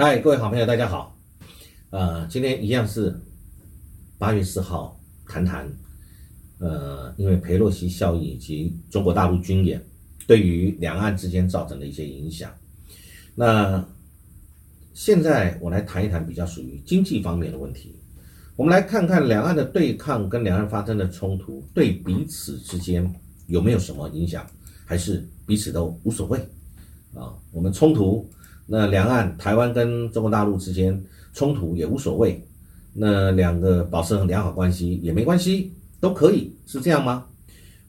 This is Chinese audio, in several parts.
嗨，各位好朋友，大家好。呃，今天一样是八月四号，谈谈呃，因为佩洛西效应以及中国大陆军演对于两岸之间造成的一些影响。那现在我来谈一谈比较属于经济方面的问题。我们来看看两岸的对抗跟两岸发生的冲突对彼此之间有没有什么影响，还是彼此都无所谓啊？我们冲突。那两岸台湾跟中国大陆之间冲突也无所谓，那两个保持良好关系也没关系，都可以是这样吗？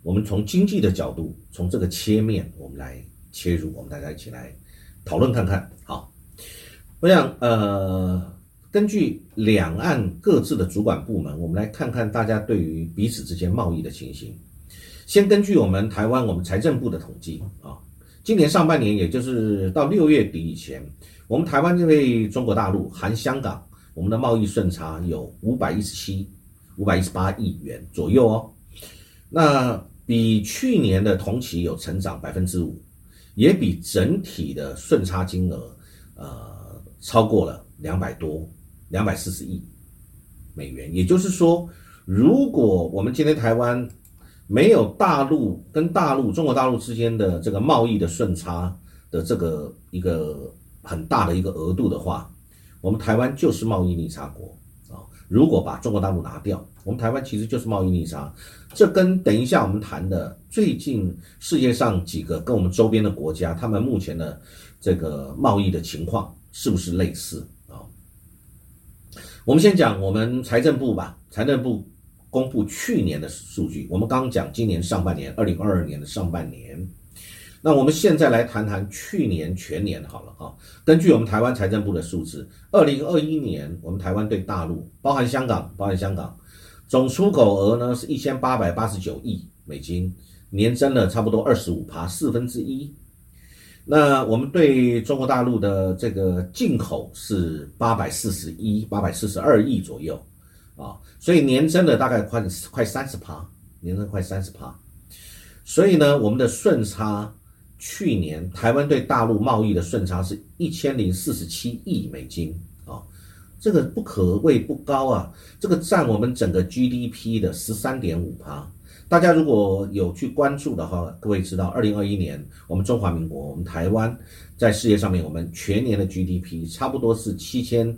我们从经济的角度，从这个切面，我们来切入，我们大家一起来讨论看看。好，我想呃，根据两岸各自的主管部门，我们来看看大家对于彼此之间贸易的情形。先根据我们台湾我们财政部的统计啊。今年上半年，也就是到六月底以前，我们台湾这位中国大陆含香港，我们的贸易顺差有五百一十七、五百一十八亿元左右哦。那比去年的同期有成长百分之五，也比整体的顺差金额呃超过了两百多、两百四十亿美元。也就是说，如果我们今天台湾，没有大陆跟大陆、中国大陆之间的这个贸易的顺差的这个一个很大的一个额度的话，我们台湾就是贸易逆差国啊。如果把中国大陆拿掉，我们台湾其实就是贸易逆差。这跟等一下我们谈的最近世界上几个跟我们周边的国家，他们目前的这个贸易的情况是不是类似啊？我们先讲我们财政部吧，财政部。公布去年的数据，我们刚讲今年上半年，二零二二年的上半年。那我们现在来谈谈去年全年好了啊。根据我们台湾财政部的数字，二零二一年我们台湾对大陆，包含香港，包含香港，总出口额呢是一千八百八十九亿美金，年增了差不多二十五趴，四分之一。那我们对中国大陆的这个进口是八百四十一、八百四十二亿左右。啊，所以年增的大概快快三十趴，年增快三十趴，所以呢，我们的顺差去年台湾对大陆贸易的顺差是一千零四十七亿美金啊，这个不可谓不高啊，这个占我们整个 GDP 的十三点五趴。大家如果有去关注的话，各位知道，二零二一年我们中华民国，我们台湾在世界上面，我们全年的 GDP 差不多是七千。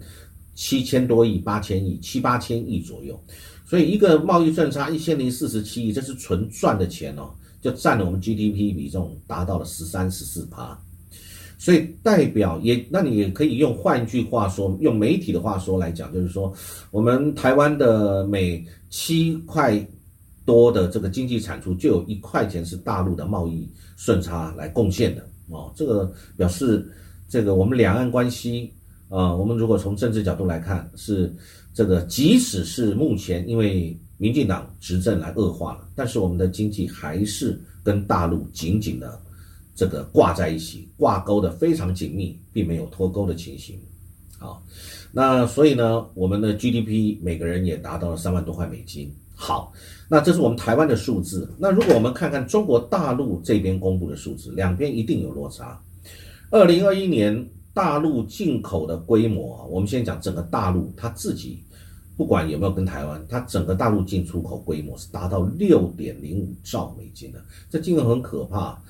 七千多亿、八千亿、七八千亿左右，所以一个贸易顺差一千零四十七亿，这是纯赚的钱哦，就占了我们 GDP 比重达到了十三十四趴，所以代表也，那你也可以用换句话说，用媒体的话说来讲，就是说我们台湾的每七块多的这个经济产出，就有一块钱是大陆的贸易顺差来贡献的哦，这个表示这个我们两岸关系。啊，我们如果从政治角度来看，是这个，即使是目前因为民进党执政来恶化了，但是我们的经济还是跟大陆紧紧的这个挂在一起，挂钩的非常紧密，并没有脱钩的情形。好，那所以呢，我们的 GDP 每个人也达到了三万多块美金。好，那这是我们台湾的数字。那如果我们看看中国大陆这边公布的数字，两边一定有落差。二零二一年。大陆进口的规模，我们先讲整个大陆，它自己不管有没有跟台湾，它整个大陆进出口规模是达到六点零五兆美金的，这金额很可怕。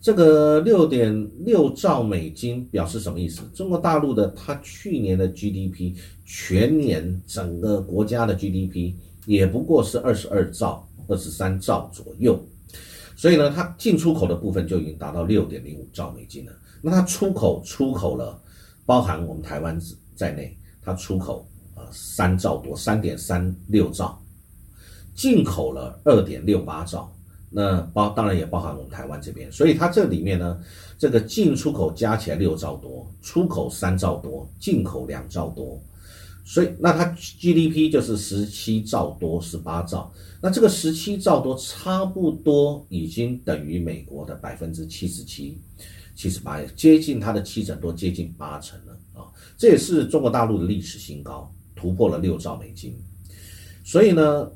这个六点六兆美金表示什么意思？中国大陆的它去年的 GDP 全年整个国家的 GDP 也不过是二十二兆、二十三兆左右，所以呢，它进出口的部分就已经达到六点零五兆美金了。那它出口出口了，包含我们台湾在内，它出口啊三兆多，三点三六兆，进口了二点六八兆，那包当然也包含我们台湾这边，所以它这里面呢，这个进出口加起来六兆多，出口三兆多，进口两兆多，所以那它 GDP 就是十七兆多，十八兆，那这个十七兆多差不多已经等于美国的百分之七十七。七十八，接近它的七成多，接近八成了啊！这也是中国大陆的历史新高，突破了六兆美金。所以呢，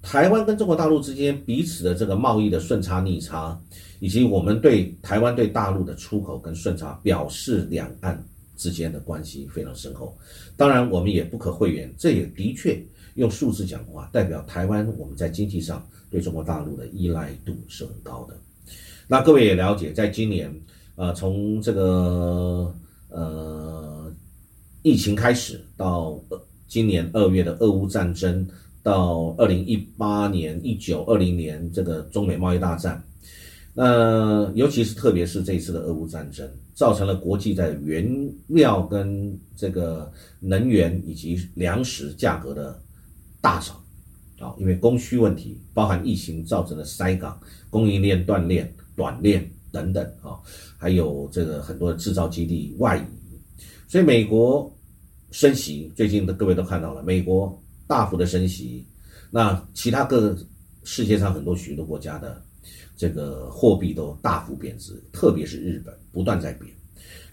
台湾跟中国大陆之间彼此的这个贸易的顺差逆差，以及我们对台湾对大陆的出口跟顺差，表示两岸之间的关系非常深厚。当然，我们也不可讳言，这也的确用数字讲话，代表台湾我们在经济上对中国大陆的依赖度是很高的。那各位也了解，在今年，呃，从这个呃疫情开始到今年二月的俄乌战争，到二零一八年、一九二零年这个中美贸易大战。那尤其是特别是这一次的俄乌战争，造成了国际在原料跟这个能源以及粮食价格的大涨，啊，因为供需问题，包含疫情造成的塞港、供应链断裂、短链等等。啊，还有这个很多的制造基地外移，所以美国升息，最近的各位都看到了，美国大幅的升息，那其他各世界上很多许多国家的。这个货币都大幅贬值，特别是日本不断在贬。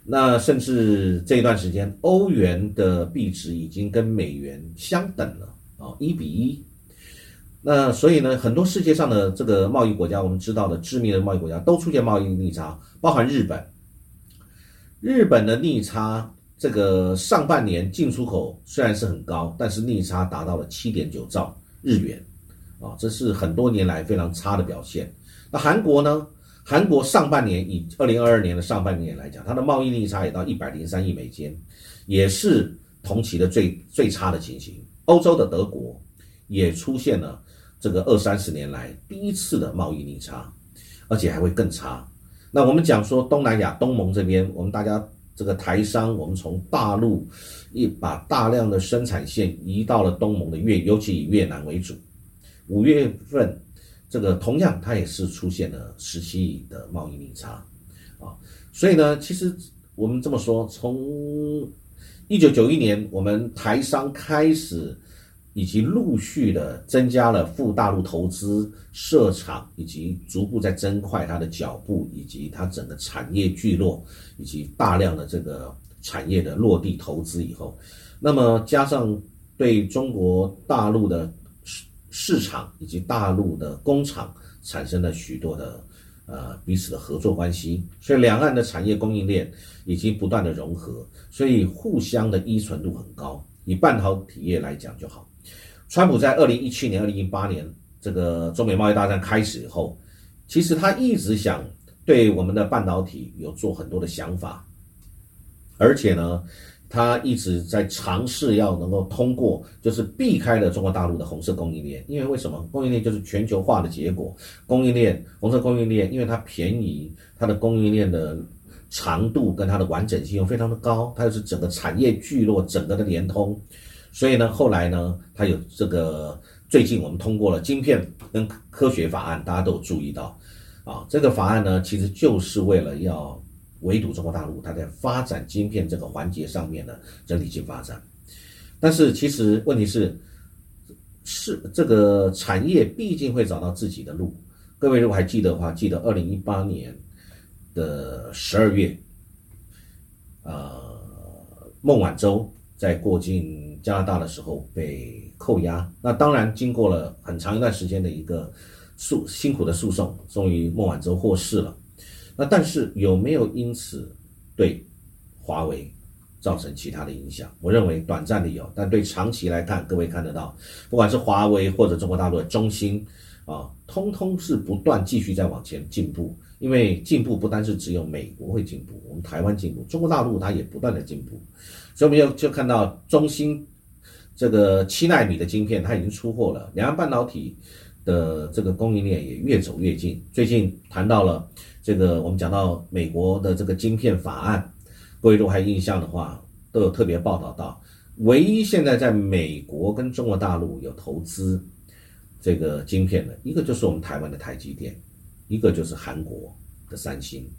那甚至这一段时间，欧元的币值已经跟美元相等了啊，一比一。那所以呢，很多世界上的这个贸易国家，我们知道的知名的贸易国家都出现贸易逆差，包含日本。日本的逆差，这个上半年进出口虽然是很高，但是逆差达到了七点九兆日元啊，这是很多年来非常差的表现。那韩国呢？韩国上半年以二零二二年的上半年来讲，它的贸易逆差也到一百零三亿美金，也是同期的最最差的情形。欧洲的德国也出现了这个二三十年来第一次的贸易逆差，而且还会更差。那我们讲说东南亚东盟这边，我们大家这个台商，我们从大陆一把大量的生产线移到了东盟的越，尤其以越南为主。五月份。这个同样，它也是出现了十七亿的贸易逆差，啊，所以呢，其实我们这么说，从一九九一年我们台商开始，以及陆续的增加了赴大陆投资设厂，以及逐步在增快它的脚步，以及它整个产业聚落，以及大量的这个产业的落地投资以后，那么加上对中国大陆的。市场以及大陆的工厂产生了许多的呃彼此的合作关系，所以两岸的产业供应链已经不断的融合，所以互相的依存度很高。以半导体业来讲就好，川普在二零一七年、二零一八年这个中美贸易大战开始以后，其实他一直想对我们的半导体有做很多的想法，而且呢。他一直在尝试要能够通过，就是避开了中国大陆的红色供应链，因为为什么？供应链就是全球化的结果。供应链，红色供应链，因为它便宜，它的供应链的长度跟它的完整性又非常的高，它又是整个产业聚落整个的连通，所以呢，后来呢，它有这个最近我们通过了晶片跟科学法案，大家都有注意到，啊，这个法案呢，其实就是为了要。围堵中国大陆，它在发展晶片这个环节上面的整体性发展，但是其实问题是，是这个产业毕竟会找到自己的路。各位如果还记得的话，记得二零一八年的十二月，呃，孟晚舟在过境加拿大的时候被扣押，那当然经过了很长一段时间的一个诉辛苦的诉讼，终于孟晚舟获释了。那但是有没有因此对华为造成其他的影响？我认为短暂的有，但对长期来看，各位看得到，不管是华为或者中国大陆的中兴啊，通通是不断继续在往前进步。因为进步不单是只有美国会进步，我们台湾进步，中国大陆它也不断的进步。所以我们要就看到中兴这个七纳米的晶片，它已经出货了，两岸半导体的这个供应链也越走越近。最近谈到了。这个我们讲到美国的这个晶片法案，各位如果还印象的话，都有特别报道到，唯一现在在美国跟中国大陆有投资这个晶片的一个就是我们台湾的台积电，一个就是韩国的三星，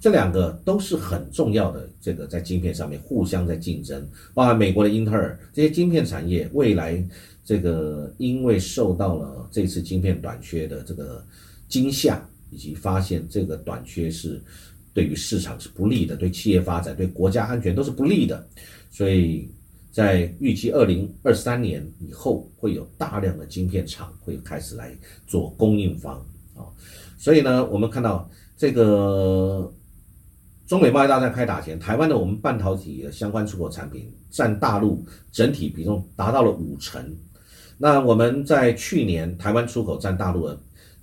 这两个都是很重要的。这个在晶片上面互相在竞争，包含美国的英特尔这些晶片产业，未来这个因为受到了这次晶片短缺的这个惊吓。以及发现这个短缺是对于市场是不利的，对企业发展、对国家安全都是不利的，所以在预计二零二三年以后会有大量的晶片厂会开始来做供应方啊，所以呢，我们看到这个中美贸易大战开打前，台湾的我们半导体的相关出口产品占大陆整体比重达到了五成。那我们在去年台湾出口占大陆的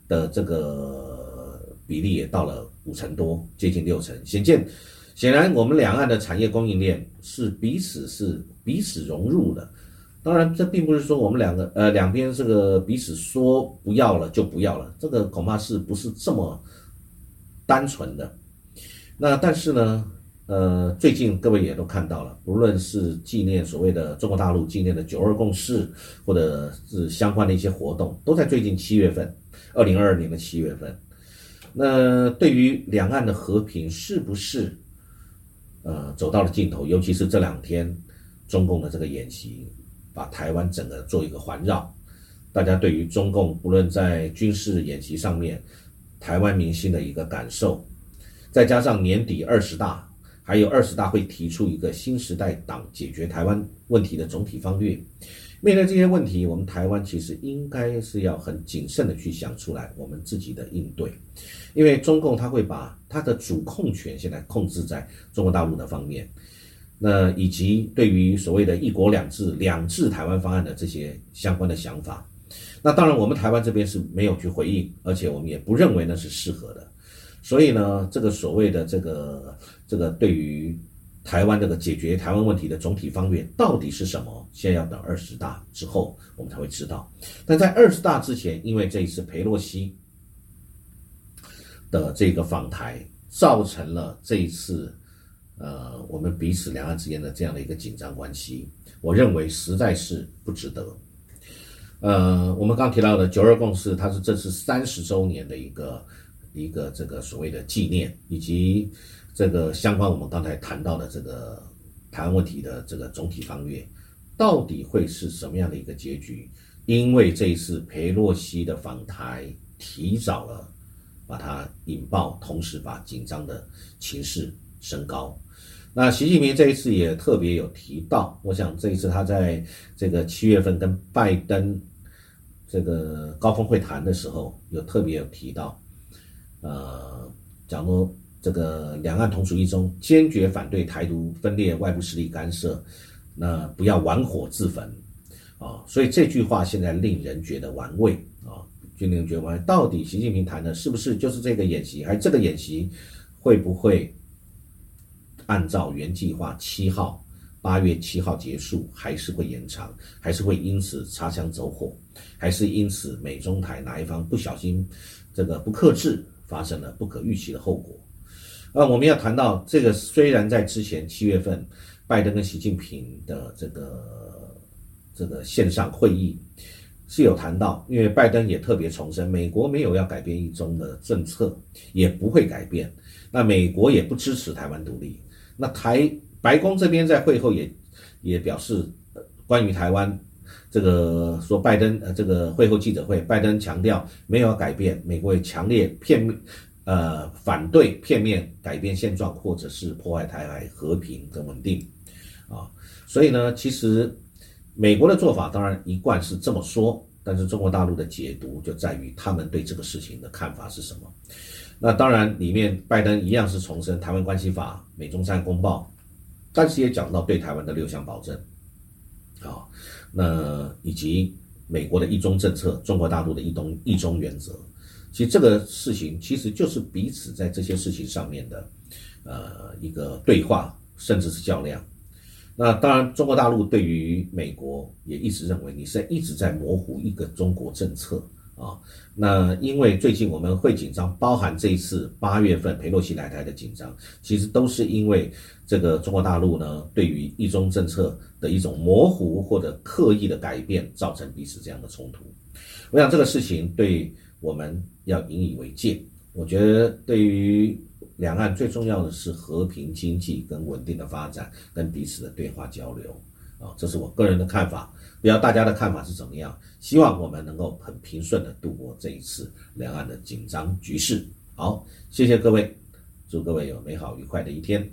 的这个比例也到了五成多，接近六成。显见，显然我们两岸的产业供应链是彼此是彼此融入的。当然，这并不是说我们两个呃两边这个彼此说不要了就不要了，这个恐怕是不是这么单纯的。那但是呢，呃，最近各位也都看到了，不论是纪念所谓的中国大陆纪念的九二共识，或者是相关的一些活动，都在最近七月份，二零二二年的七月份。那对于两岸的和平是不是呃走到了尽头？尤其是这两天中共的这个演习，把台湾整个做一个环绕，大家对于中共不论在军事演习上面，台湾民心的一个感受。再加上年底二十大，还有二十大会提出一个新时代党解决台湾问题的总体方略。面对这些问题，我们台湾其实应该是要很谨慎的去想出来我们自己的应对，因为中共他会把他的主控权现在控制在中国大陆的方面，那以及对于所谓的一国两制、两制台湾方案的这些相关的想法，那当然我们台湾这边是没有去回应，而且我们也不认为那是适合的。所以呢，这个所谓的这个这个对于台湾这个解决台湾问题的总体方略到底是什么？现在要等二十大之后我们才会知道。但在二十大之前，因为这一次佩洛西的这个访台，造成了这一次呃我们彼此两岸之间的这样的一个紧张关系，我认为实在是不值得。呃，我们刚提到的九二共识，它是这次三十周年的一个。一个这个所谓的纪念，以及这个相关我们刚才谈到的这个台湾问题的这个总体方略，到底会是什么样的一个结局？因为这一次佩洛西的访台提早了把它引爆，同时把紧张的情势升高。那习近平这一次也特别有提到，我想这一次他在这个七月份跟拜登这个高峰会谈的时候，有特别有提到。呃，讲说这个两岸同属一中，坚决反对台独分裂、外部势力干涉，那不要玩火自焚啊！所以这句话现在令人觉得玩味啊，就令人觉得玩味。到底习近平谈的是不是就是这个演习？还这个演习会不会按照原计划七号八月七号结束，还是会延长？还是会因此擦枪走火？还是因此美中台哪一方不小心这个不克制？发生了不可预期的后果。那，我们要谈到这个，虽然在之前七月份，拜登跟习近平的这个这个线上会议是有谈到，因为拜登也特别重申，美国没有要改变一中的政策，也不会改变。那美国也不支持台湾独立。那台白宫这边在会后也也表示，关于台湾。这个说拜登呃，这个会后记者会，拜登强调没有改变，美国也强烈片面呃反对片面改变现状或者是破坏台海和平跟稳定啊，所以呢，其实美国的做法当然一贯是这么说，但是中国大陆的解读就在于他们对这个事情的看法是什么。那当然里面拜登一样是重申台湾关系法、美中三公报，但是也讲到对台湾的六项保证。啊，那以及美国的一中政策，中国大陆的一中一中原则，其实这个事情其实就是彼此在这些事情上面的，呃，一个对话，甚至是较量。那当然，中国大陆对于美国也一直认为你是一直在模糊一个中国政策。啊，那因为最近我们会紧张，包含这一次八月份佩洛西来台的紧张，其实都是因为这个中国大陆呢对于一中政策的一种模糊或者刻意的改变，造成彼此这样的冲突。我想这个事情对我们要引以为戒。我觉得对于两岸最重要的是和平、经济跟稳定的发展，跟彼此的对话交流。啊，这是我个人的看法。不知道大家的看法是怎么样？希望我们能够很平顺的度过这一次两岸的紧张局势。好，谢谢各位，祝各位有美好愉快的一天。